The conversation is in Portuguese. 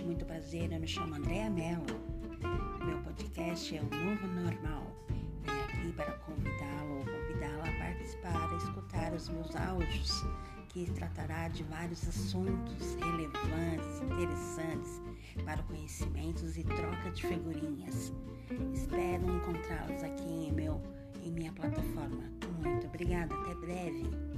Muito prazer, eu me chamo Andréa Mello. Meu podcast é o Novo Normal. Venho aqui para convidá-lo ou convidá-la a participar, a escutar os meus áudios, que tratará de vários assuntos relevantes, interessantes para conhecimentos e troca de figurinhas. Espero encontrá-los aqui em, meu, em minha plataforma. Muito obrigada, até breve.